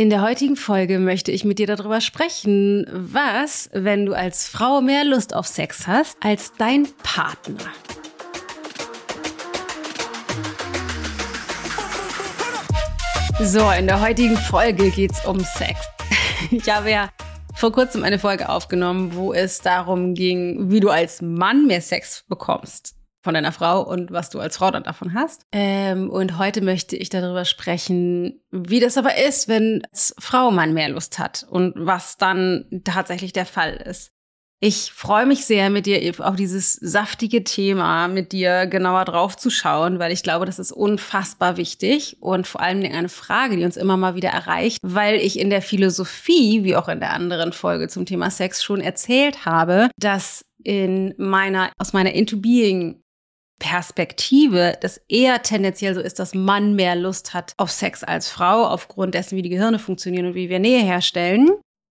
In der heutigen Folge möchte ich mit dir darüber sprechen, was, wenn du als Frau mehr Lust auf Sex hast als dein Partner. So, in der heutigen Folge geht's um Sex. Ich habe ja vor kurzem eine Folge aufgenommen, wo es darum ging, wie du als Mann mehr Sex bekommst von deiner Frau und was du als Frau dann davon hast. Ähm, und heute möchte ich darüber sprechen, wie das aber ist, wenn als Frau man mehr Lust hat und was dann tatsächlich der Fall ist. Ich freue mich sehr, mit dir auf dieses saftige Thema, mit dir genauer drauf zu schauen, weil ich glaube, das ist unfassbar wichtig und vor allem eine Frage, die uns immer mal wieder erreicht, weil ich in der Philosophie, wie auch in der anderen Folge zum Thema Sex schon erzählt habe, dass in meiner, aus meiner Into Being Perspektive, das eher tendenziell so ist, dass Mann mehr Lust hat auf Sex als Frau, aufgrund dessen, wie die Gehirne funktionieren und wie wir Nähe herstellen.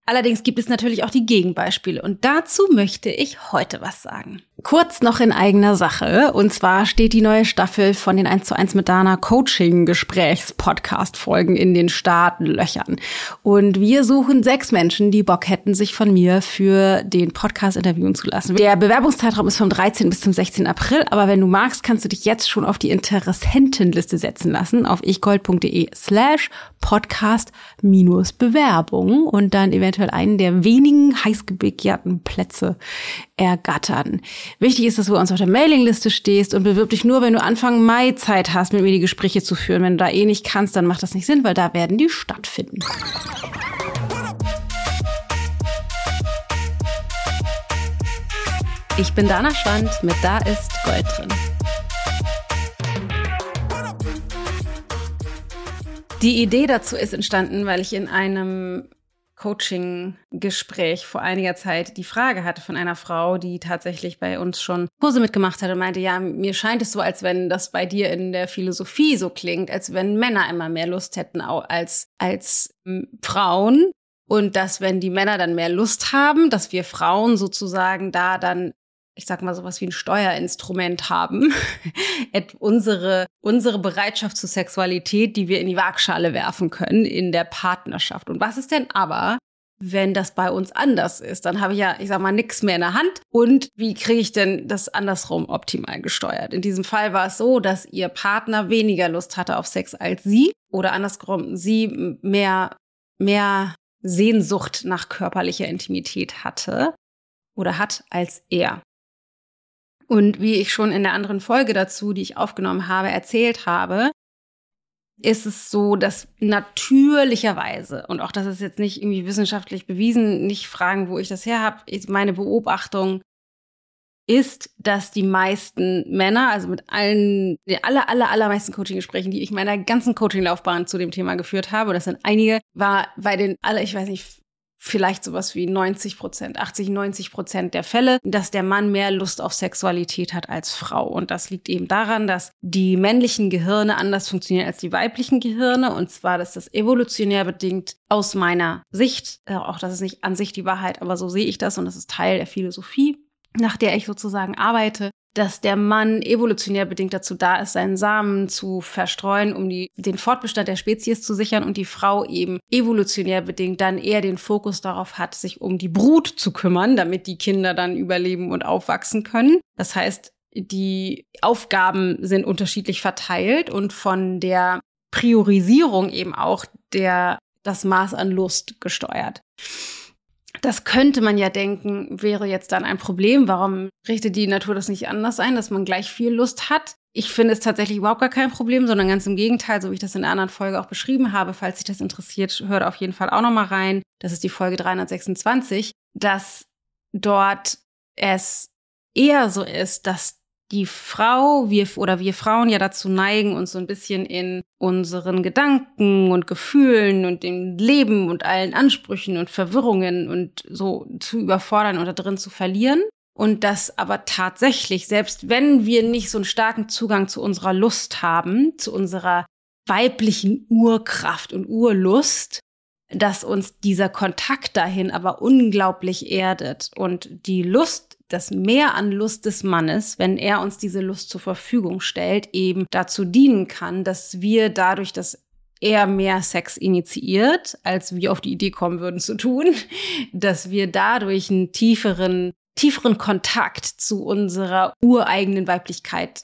Allerdings gibt es natürlich auch die Gegenbeispiele und dazu möchte ich heute was sagen. Kurz noch in eigener Sache. Und zwar steht die neue Staffel von den 1 zu 1 mit Dana Coaching Gesprächs Podcast Folgen in den Startlöchern. Und wir suchen sechs Menschen, die Bock hätten, sich von mir für den Podcast interviewen zu lassen. Der Bewerbungszeitraum ist vom 13. bis zum 16. April. Aber wenn du magst, kannst du dich jetzt schon auf die Interessentenliste setzen lassen auf ichgold.de slash podcast minus Bewerbung und dann eventuell einen der wenigen heiß begehrten Plätze ergattern. Wichtig ist, dass du bei uns auf der Mailingliste stehst und bewirb dich nur, wenn du Anfang Mai Zeit hast, mit mir die Gespräche zu führen. Wenn du da eh nicht kannst, dann macht das nicht Sinn, weil da werden die stattfinden. Ich bin Dana Schwand mit Da ist Gold drin. Die Idee dazu ist entstanden, weil ich in einem Coaching-Gespräch vor einiger Zeit die Frage hatte von einer Frau, die tatsächlich bei uns schon Kurse mitgemacht hat und meinte, ja, mir scheint es so, als wenn das bei dir in der Philosophie so klingt, als wenn Männer immer mehr Lust hätten als, als Frauen. Und dass, wenn die Männer dann mehr Lust haben, dass wir Frauen sozusagen da dann ich sag mal sowas wie ein Steuerinstrument haben, unsere, unsere Bereitschaft zur Sexualität, die wir in die Waagschale werfen können in der Partnerschaft. Und was ist denn aber, wenn das bei uns anders ist? Dann habe ich ja, ich sag mal, nichts mehr in der Hand. Und wie kriege ich denn das andersrum optimal gesteuert? In diesem Fall war es so, dass ihr Partner weniger Lust hatte auf Sex als sie oder andersrum, sie mehr, mehr Sehnsucht nach körperlicher Intimität hatte oder hat als er. Und wie ich schon in der anderen Folge dazu, die ich aufgenommen habe, erzählt habe, ist es so, dass natürlicherweise, und auch das ist jetzt nicht irgendwie wissenschaftlich bewiesen, nicht fragen, wo ich das her habe, meine Beobachtung ist, dass die meisten Männer, also mit allen, die aller, aller, allermeisten Coaching-Gesprächen, die ich meiner ganzen Coaching-Laufbahn zu dem Thema geführt habe, das sind einige, war bei den alle, ich weiß nicht, vielleicht sowas wie 90 Prozent, 80, 90 Prozent der Fälle, dass der Mann mehr Lust auf Sexualität hat als Frau. Und das liegt eben daran, dass die männlichen Gehirne anders funktionieren als die weiblichen Gehirne. Und zwar, dass das evolutionär bedingt aus meiner Sicht, äh, auch das ist nicht an sich die Wahrheit, aber so sehe ich das und das ist Teil der Philosophie, nach der ich sozusagen arbeite, dass der Mann evolutionär bedingt dazu da ist, seinen Samen zu verstreuen, um die, den Fortbestand der Spezies zu sichern und die Frau eben evolutionär bedingt dann eher den Fokus darauf hat, sich um die Brut zu kümmern, damit die Kinder dann überleben und aufwachsen können. Das heißt, die Aufgaben sind unterschiedlich verteilt und von der Priorisierung eben auch der, das Maß an Lust gesteuert. Das könnte man ja denken, wäre jetzt dann ein Problem. Warum richtet die Natur das nicht anders ein, dass man gleich viel Lust hat? Ich finde es tatsächlich überhaupt gar kein Problem, sondern ganz im Gegenteil, so wie ich das in der anderen Folge auch beschrieben habe. Falls sich das interessiert, hört auf jeden Fall auch noch mal rein. Das ist die Folge 326, dass dort es eher so ist, dass die Frau, wir oder wir Frauen ja dazu neigen, uns so ein bisschen in unseren Gedanken und Gefühlen und dem Leben und allen Ansprüchen und Verwirrungen und so zu überfordern oder drin zu verlieren. Und dass aber tatsächlich, selbst wenn wir nicht so einen starken Zugang zu unserer Lust haben, zu unserer weiblichen Urkraft und Urlust, dass uns dieser Kontakt dahin aber unglaublich erdet und die Lust das Mehr an Lust des Mannes, wenn er uns diese Lust zur Verfügung stellt, eben dazu dienen kann, dass wir dadurch, dass eher mehr Sex initiiert, als wir auf die Idee kommen würden zu tun, dass wir dadurch einen tieferen, tieferen Kontakt zu unserer ureigenen Weiblichkeit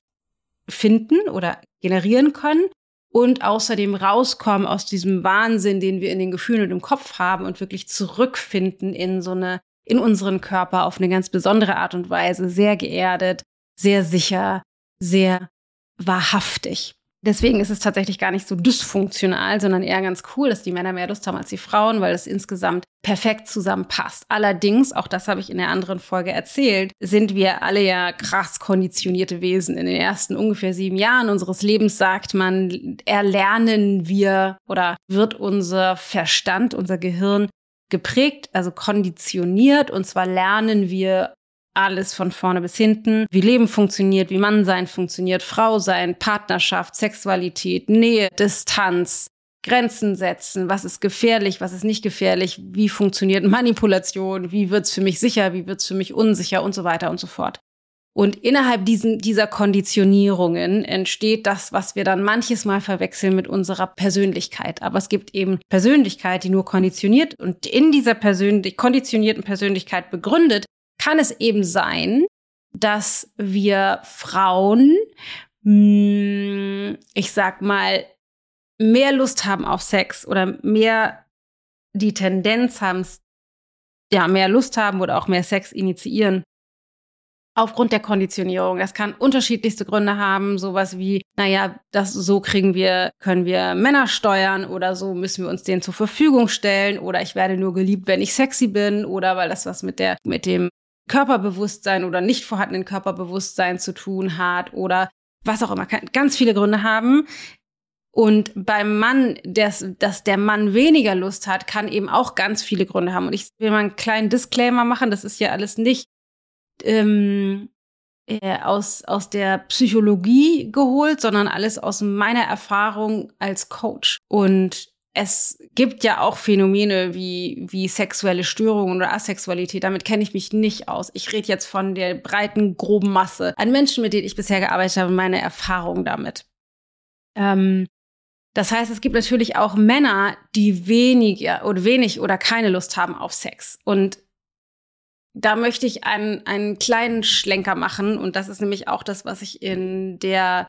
finden oder generieren können und außerdem rauskommen aus diesem Wahnsinn, den wir in den Gefühlen und im Kopf haben und wirklich zurückfinden in so eine, in unseren Körper auf eine ganz besondere Art und Weise, sehr geerdet, sehr sicher, sehr wahrhaftig. Deswegen ist es tatsächlich gar nicht so dysfunktional, sondern eher ganz cool, dass die Männer mehr Lust haben als die Frauen, weil es insgesamt perfekt zusammenpasst. Allerdings, auch das habe ich in der anderen Folge erzählt, sind wir alle ja krass konditionierte Wesen. In den ersten ungefähr sieben Jahren unseres Lebens sagt man, erlernen wir oder wird unser Verstand, unser Gehirn geprägt, also konditioniert. Und zwar lernen wir alles von vorne bis hinten, wie Leben funktioniert, wie Mannsein funktioniert, Frau sein, Partnerschaft, Sexualität, Nähe, Distanz, Grenzen setzen, was ist gefährlich, was ist nicht gefährlich, wie funktioniert Manipulation, wie wird's für mich sicher, wie wird's für mich unsicher? Und so weiter und so fort. Und innerhalb diesen, dieser Konditionierungen entsteht das, was wir dann manches Mal verwechseln mit unserer Persönlichkeit. Aber es gibt eben Persönlichkeit, die nur konditioniert und in dieser persönlich, konditionierten Persönlichkeit begründet kann es eben sein, dass wir Frauen, hm, ich sag mal, mehr Lust haben auf Sex oder mehr die Tendenz haben, ja, mehr Lust haben oder auch mehr Sex initiieren. Aufgrund der Konditionierung. Das kann unterschiedlichste Gründe haben. Sowas wie, naja, das, so kriegen wir, können wir Männer steuern oder so müssen wir uns denen zur Verfügung stellen oder ich werde nur geliebt, wenn ich sexy bin oder weil das was mit der, mit dem Körperbewusstsein oder nicht vorhandenen Körperbewusstsein zu tun hat oder was auch immer, kann ganz viele Gründe haben. Und beim Mann, dass, dass der Mann weniger Lust hat, kann eben auch ganz viele Gründe haben. Und ich will mal einen kleinen Disclaimer machen, das ist ja alles nicht ähm, äh, aus, aus der Psychologie geholt, sondern alles aus meiner Erfahrung als Coach. Und es gibt ja auch Phänomene wie, wie sexuelle Störungen oder Asexualität. Damit kenne ich mich nicht aus. Ich rede jetzt von der breiten, groben Masse an Menschen, mit denen ich bisher gearbeitet habe, meine Erfahrung damit. Ähm, das heißt, es gibt natürlich auch Männer, die weniger oder wenig oder keine Lust haben auf Sex. Und da möchte ich einen, einen kleinen Schlenker machen. Und das ist nämlich auch das, was ich in der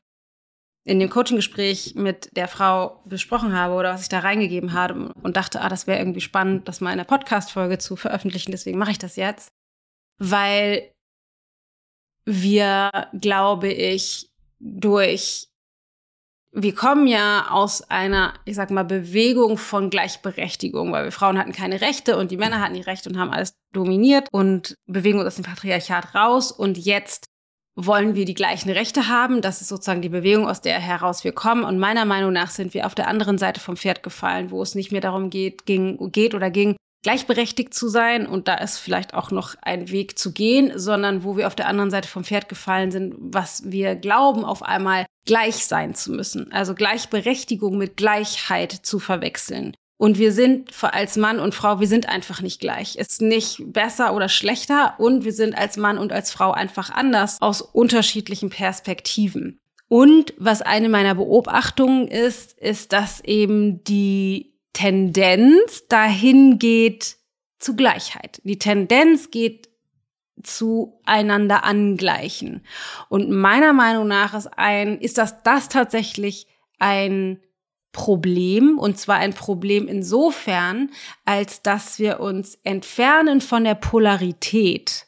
in dem Coaching-Gespräch mit der Frau besprochen habe oder was ich da reingegeben habe und dachte, ah, das wäre irgendwie spannend, das mal in der Podcast-Folge zu veröffentlichen. Deswegen mache ich das jetzt. Weil wir, glaube ich, durch, wir kommen ja aus einer, ich sag mal, Bewegung von Gleichberechtigung, weil wir Frauen hatten keine Rechte und die Männer hatten die Rechte und haben alles dominiert und bewegen uns aus dem Patriarchat raus und jetzt wollen wir die gleichen Rechte haben. Das ist sozusagen die Bewegung, aus der heraus wir kommen. Und meiner Meinung nach sind wir auf der anderen Seite vom Pferd gefallen, wo es nicht mehr darum geht, ging, geht oder ging, gleichberechtigt zu sein. Und da ist vielleicht auch noch ein Weg zu gehen, sondern wo wir auf der anderen Seite vom Pferd gefallen sind, was wir glauben, auf einmal gleich sein zu müssen. Also Gleichberechtigung mit Gleichheit zu verwechseln. Und wir sind als Mann und Frau, wir sind einfach nicht gleich. Ist nicht besser oder schlechter und wir sind als Mann und als Frau einfach anders aus unterschiedlichen Perspektiven. Und was eine meiner Beobachtungen ist, ist, dass eben die Tendenz dahin geht zu Gleichheit. Die Tendenz geht zu einander angleichen. Und meiner Meinung nach ist ein, ist das, das tatsächlich ein Problem, und zwar ein Problem insofern, als dass wir uns entfernen von der Polarität.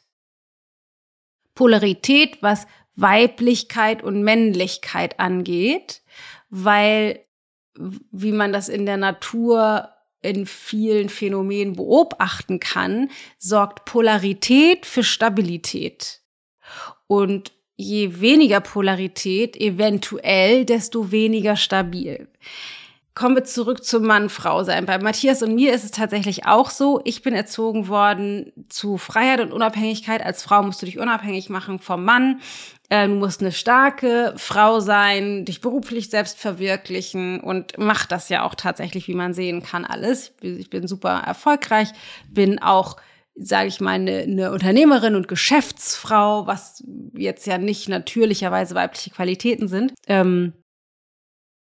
Polarität, was Weiblichkeit und Männlichkeit angeht, weil, wie man das in der Natur in vielen Phänomenen beobachten kann, sorgt Polarität für Stabilität. Und je weniger Polarität eventuell, desto weniger stabil. Kommen wir zurück zum Mann-Frau sein. Bei Matthias und mir ist es tatsächlich auch so. Ich bin erzogen worden zu Freiheit und Unabhängigkeit. Als Frau musst du dich unabhängig machen vom Mann. Äh, du musst eine starke Frau sein, dich beruflich selbst verwirklichen und mach das ja auch tatsächlich, wie man sehen kann, alles. Ich bin super erfolgreich, bin auch sage ich mal, eine, eine Unternehmerin und Geschäftsfrau, was jetzt ja nicht natürlicherweise weibliche Qualitäten sind. Ähm,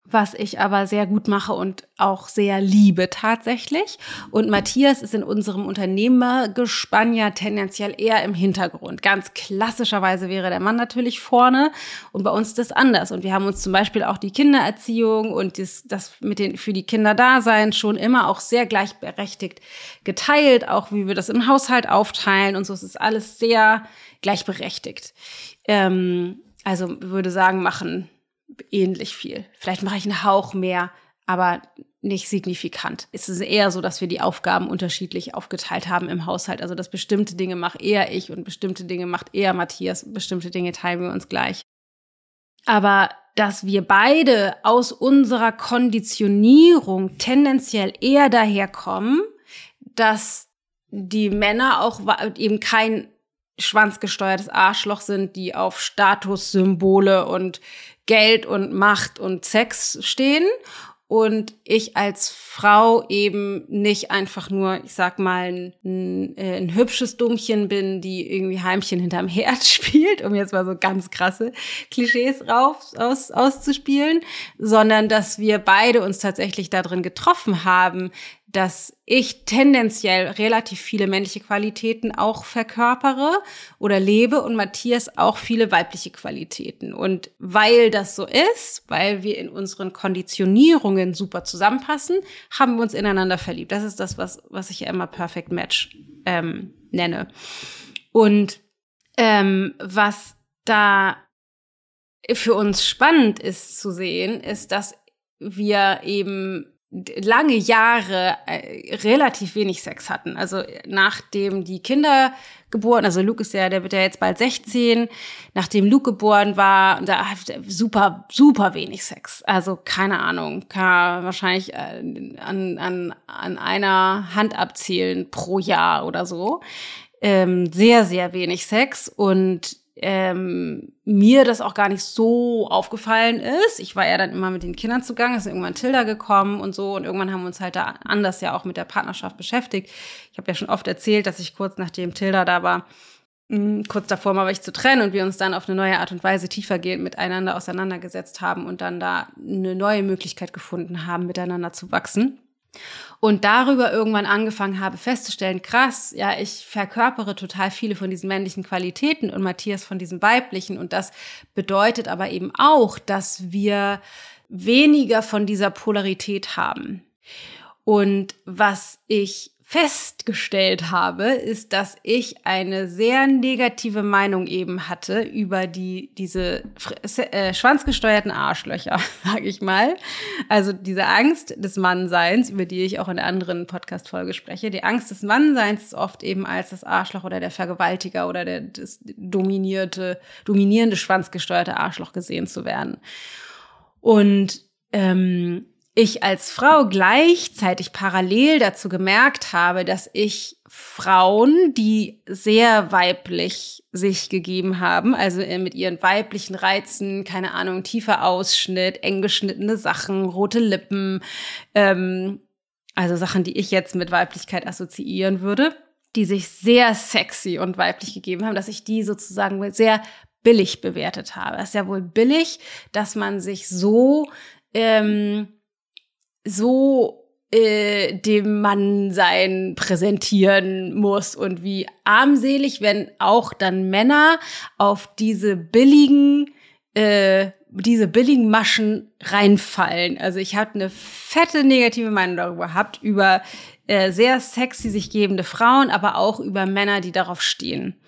was ich aber sehr gut mache und auch sehr liebe tatsächlich. Und Matthias ist in unserem Unternehmergespann ja tendenziell eher im Hintergrund. Ganz klassischerweise wäre der Mann natürlich vorne und bei uns ist das anders. Und wir haben uns zum Beispiel auch die Kindererziehung und das, das mit den für die Kinder da sein schon immer auch sehr gleichberechtigt geteilt, auch wie wir das im Haushalt aufteilen und so. Es ist alles sehr gleichberechtigt. Ähm, also würde sagen, machen ähnlich viel. Vielleicht mache ich einen Hauch mehr, aber nicht signifikant. Es ist eher so, dass wir die Aufgaben unterschiedlich aufgeteilt haben im Haushalt. Also, dass bestimmte Dinge mache eher ich und bestimmte Dinge macht eher Matthias. Bestimmte Dinge teilen wir uns gleich. Aber dass wir beide aus unserer Konditionierung tendenziell eher daherkommen, dass die Männer auch eben kein schwanzgesteuertes Arschloch sind, die auf Statussymbole und Geld und Macht und Sex stehen und ich als Frau eben nicht einfach nur, ich sag mal, ein, äh, ein, hübsches Dummchen bin, die irgendwie Heimchen hinterm Herd spielt, um jetzt mal so ganz krasse Klischees rauf aus, auszuspielen, sondern dass wir beide uns tatsächlich darin getroffen haben, dass ich tendenziell relativ viele männliche Qualitäten auch verkörpere oder lebe und Matthias auch viele weibliche Qualitäten. Und weil das so ist, weil wir in unseren Konditionierungen super zusammenpassen, haben wir uns ineinander verliebt. Das ist das, was, was ich ja immer Perfect Match ähm, nenne. Und ähm, was da für uns spannend ist zu sehen, ist, dass wir eben lange Jahre äh, relativ wenig Sex hatten. Also nachdem die Kinder geboren, also Luke ist ja, der wird ja jetzt bald 16, nachdem Luke geboren war, da super, super wenig Sex. Also keine Ahnung, kann wahrscheinlich äh, an, an, an einer Hand abzählen pro Jahr oder so. Ähm, sehr, sehr wenig Sex und ähm, mir das auch gar nicht so aufgefallen ist. Ich war ja dann immer mit den Kindern zugange, ist irgendwann Tilda gekommen und so und irgendwann haben wir uns halt da anders ja auch mit der Partnerschaft beschäftigt. Ich habe ja schon oft erzählt, dass ich kurz nachdem Tilda da war, mh, hm, kurz davor mal ich zu trennen und wir uns dann auf eine neue Art und Weise tiefergehend miteinander auseinandergesetzt haben und dann da eine neue Möglichkeit gefunden haben, miteinander zu wachsen und darüber irgendwann angefangen habe festzustellen, krass, ja, ich verkörpere total viele von diesen männlichen Qualitäten und Matthias von diesen weiblichen und das bedeutet aber eben auch, dass wir weniger von dieser Polarität haben. Und was ich festgestellt habe, ist, dass ich eine sehr negative Meinung eben hatte über die diese äh, schwanzgesteuerten Arschlöcher, sage ich mal. Also diese Angst des Mannseins, über die ich auch in der anderen Podcast-Folge spreche. Die Angst des Mannseins ist oft eben als das Arschloch oder der Vergewaltiger oder der das dominierte, dominierende schwanzgesteuerte Arschloch gesehen zu werden. Und ähm, ich als Frau gleichzeitig parallel dazu gemerkt habe, dass ich Frauen, die sehr weiblich sich gegeben haben, also äh, mit ihren weiblichen Reizen, keine Ahnung, tiefer Ausschnitt, eng geschnittene Sachen, rote Lippen, ähm, also Sachen, die ich jetzt mit Weiblichkeit assoziieren würde, die sich sehr sexy und weiblich gegeben haben, dass ich die sozusagen sehr billig bewertet habe. Es ist ja wohl billig, dass man sich so ähm, so äh, dem Mannsein präsentieren muss und wie armselig, wenn auch dann Männer auf diese billigen äh, diese billigen Maschen reinfallen. Also ich habe eine fette negative Meinung darüber gehabt, über äh, sehr sexy sich gebende Frauen, aber auch über Männer, die darauf stehen.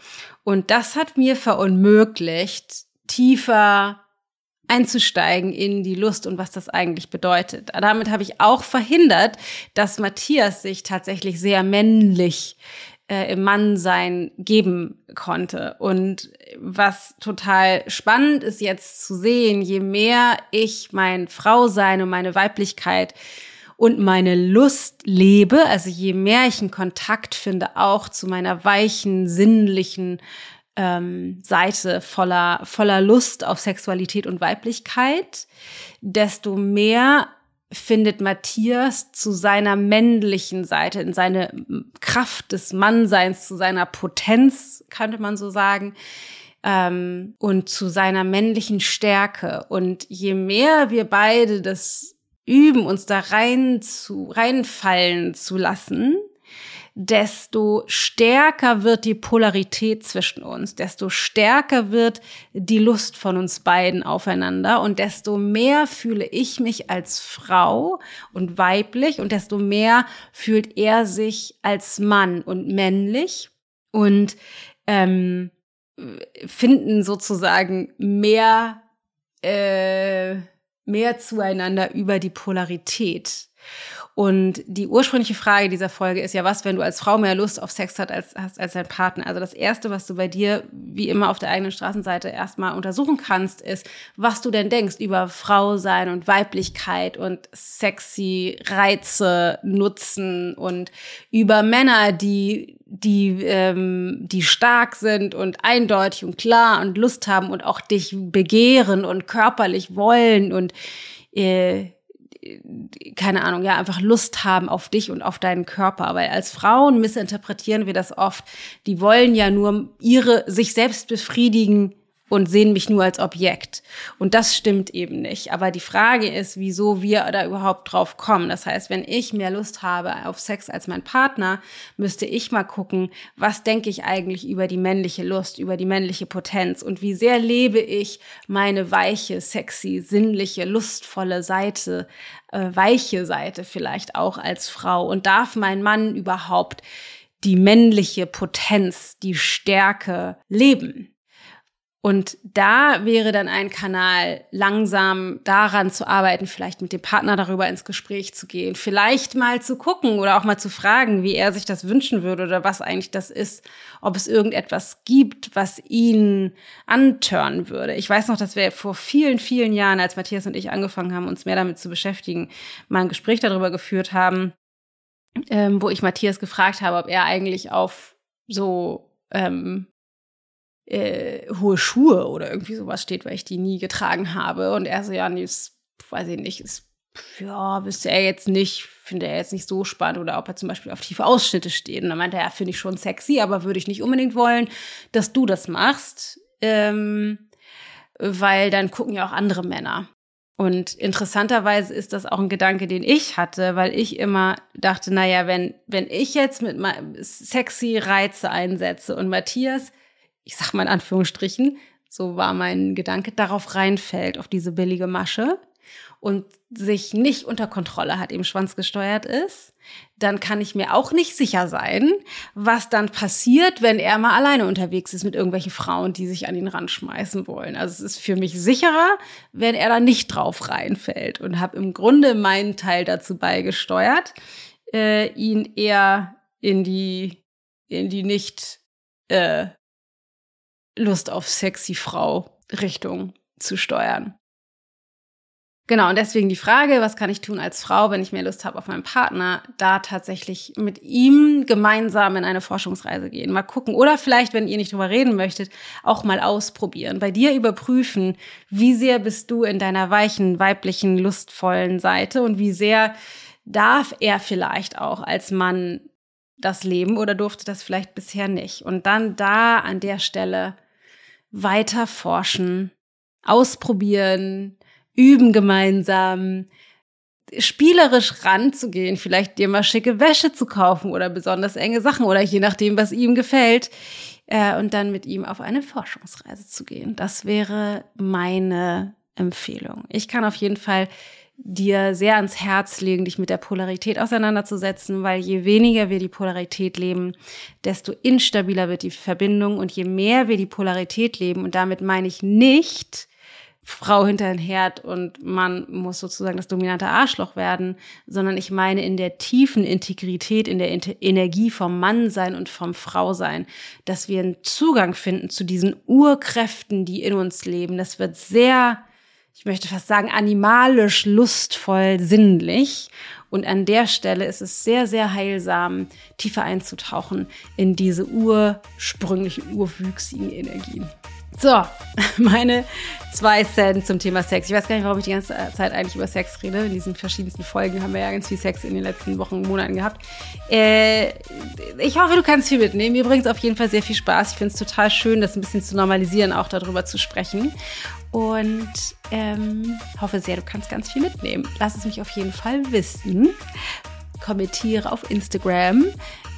Und das hat mir verunmöglicht, tiefer einzusteigen in die Lust und was das eigentlich bedeutet. Damit habe ich auch verhindert, dass Matthias sich tatsächlich sehr männlich äh, im Mannsein geben konnte. Und was total spannend ist jetzt zu sehen, je mehr ich mein Frausein und meine Weiblichkeit und meine Lust lebe, also je mehr ich einen Kontakt finde, auch zu meiner weichen, sinnlichen ähm, Seite voller, voller Lust auf Sexualität und Weiblichkeit, desto mehr findet Matthias zu seiner männlichen Seite, in seine Kraft des Mannseins, zu seiner Potenz, könnte man so sagen, ähm, und zu seiner männlichen Stärke. Und je mehr wir beide das üben, uns da rein zu, reinfallen zu lassen, desto stärker wird die Polarität zwischen uns, desto stärker wird die Lust von uns beiden aufeinander und desto mehr fühle ich mich als Frau und weiblich und desto mehr fühlt er sich als Mann und männlich und ähm, finden sozusagen mehr äh, mehr zueinander über die Polarität. Und die ursprüngliche Frage dieser Folge ist ja, was, wenn du als Frau mehr Lust auf Sex hast als, hast als dein Partner? Also das Erste, was du bei dir, wie immer auf der eigenen Straßenseite, erstmal untersuchen kannst, ist, was du denn denkst über Frau sein und Weiblichkeit und sexy Reize nutzen und über Männer, die die, ähm, die stark sind und eindeutig und klar und Lust haben und auch dich begehren und körperlich wollen und äh, keine Ahnung, ja, einfach Lust haben auf dich und auf deinen Körper. Weil als Frauen missinterpretieren wir das oft. Die wollen ja nur ihre, sich selbst befriedigen und sehen mich nur als Objekt. Und das stimmt eben nicht. Aber die Frage ist, wieso wir da überhaupt drauf kommen. Das heißt, wenn ich mehr Lust habe auf Sex als mein Partner, müsste ich mal gucken, was denke ich eigentlich über die männliche Lust, über die männliche Potenz und wie sehr lebe ich meine weiche, sexy, sinnliche, lustvolle Seite, äh, weiche Seite vielleicht auch als Frau. Und darf mein Mann überhaupt die männliche Potenz, die Stärke leben? Und da wäre dann ein Kanal, langsam daran zu arbeiten, vielleicht mit dem Partner darüber ins Gespräch zu gehen, vielleicht mal zu gucken oder auch mal zu fragen, wie er sich das wünschen würde oder was eigentlich das ist, ob es irgendetwas gibt, was ihn antören würde. Ich weiß noch, dass wir vor vielen, vielen Jahren, als Matthias und ich angefangen haben, uns mehr damit zu beschäftigen, mal ein Gespräch darüber geführt haben, ähm, wo ich Matthias gefragt habe, ob er eigentlich auf so ähm, äh, hohe Schuhe oder irgendwie sowas steht, weil ich die nie getragen habe. Und er so, ja, nee, ist, weiß ich nicht, ist, ja, wüsste er jetzt nicht, finde er jetzt nicht so spannend oder ob er zum Beispiel auf tiefe Ausschnitte steht. Und dann meinte er, ja, finde ich schon sexy, aber würde ich nicht unbedingt wollen, dass du das machst, ähm, weil dann gucken ja auch andere Männer. Und interessanterweise ist das auch ein Gedanke, den ich hatte, weil ich immer dachte, naja, wenn, wenn ich jetzt mit sexy Reize einsetze und Matthias ich sag mal in Anführungsstrichen, so war mein Gedanke, darauf reinfällt, auf diese billige Masche und sich nicht unter Kontrolle hat, eben schwanzgesteuert ist, dann kann ich mir auch nicht sicher sein, was dann passiert, wenn er mal alleine unterwegs ist mit irgendwelchen Frauen, die sich an ihn ranschmeißen wollen. Also es ist für mich sicherer, wenn er da nicht drauf reinfällt und habe im Grunde meinen Teil dazu beigesteuert, äh, ihn eher in die in die nicht äh, Lust auf sexy Frau Richtung zu steuern. Genau, und deswegen die Frage, was kann ich tun als Frau, wenn ich mehr Lust habe auf meinen Partner, da tatsächlich mit ihm gemeinsam in eine Forschungsreise gehen. Mal gucken. Oder vielleicht, wenn ihr nicht drüber reden möchtet, auch mal ausprobieren. Bei dir überprüfen, wie sehr bist du in deiner weichen, weiblichen, lustvollen Seite und wie sehr darf er vielleicht auch als Mann das leben oder durfte das vielleicht bisher nicht. Und dann da an der Stelle weiter forschen, ausprobieren, üben gemeinsam, spielerisch ranzugehen, vielleicht dir mal schicke Wäsche zu kaufen oder besonders enge Sachen oder je nachdem, was ihm gefällt. Äh, und dann mit ihm auf eine Forschungsreise zu gehen. Das wäre meine Empfehlung. Ich kann auf jeden Fall dir sehr ans Herz legen, dich mit der Polarität auseinanderzusetzen, weil je weniger wir die Polarität leben, desto instabiler wird die Verbindung und je mehr wir die Polarität leben, und damit meine ich nicht, Frau hinter den Herd und man muss sozusagen das dominante Arschloch werden, sondern ich meine in der tiefen Integrität, in der Inter Energie vom Mannsein und vom Frausein, dass wir einen Zugang finden zu diesen Urkräften, die in uns leben. Das wird sehr ich möchte fast sagen, animalisch, lustvoll, sinnlich. Und an der Stelle ist es sehr, sehr heilsam, tiefer einzutauchen in diese ursprünglichen, urwüchsigen Energien. So, meine zwei Cent zum Thema Sex. Ich weiß gar nicht, warum ich die ganze Zeit eigentlich über Sex rede. In diesen verschiedensten Folgen haben wir ja ganz viel Sex in den letzten Wochen und Monaten gehabt. Äh, ich hoffe, du kannst viel mitnehmen. Es auf jeden Fall sehr viel Spaß. Ich finde es total schön, das ein bisschen zu normalisieren, auch darüber zu sprechen. Und ähm, hoffe sehr, du kannst ganz viel mitnehmen. Lass es mich auf jeden Fall wissen. Kommentiere auf Instagram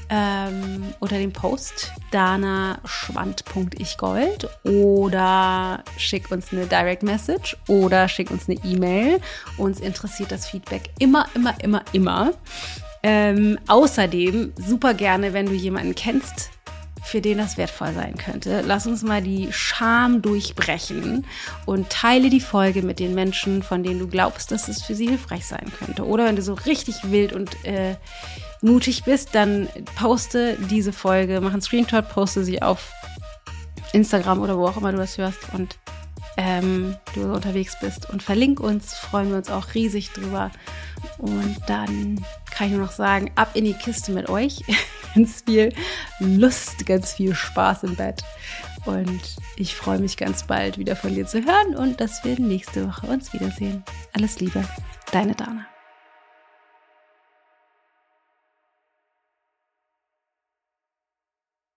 ähm, unter dem Post danaschwand.ichgold oder schick uns eine Direct Message oder schick uns eine E-Mail. Uns interessiert das Feedback immer, immer, immer, immer. Ähm, außerdem super gerne, wenn du jemanden kennst, für den das wertvoll sein könnte. Lass uns mal die Scham durchbrechen und teile die Folge mit den Menschen, von denen du glaubst, dass es für sie hilfreich sein könnte. Oder wenn du so richtig wild und äh, mutig bist, dann poste diese Folge, mach einen Screenshot, poste sie auf Instagram oder wo auch immer du das hörst und ähm, du unterwegs bist und verlink uns, freuen wir uns auch riesig drüber. Und dann kann ich nur noch sagen, ab in die Kiste mit euch. ganz viel Lust, ganz viel Spaß im Bett. Und ich freue mich ganz bald wieder von dir zu hören und dass wir nächste Woche uns wiedersehen. Alles Liebe, deine Dana.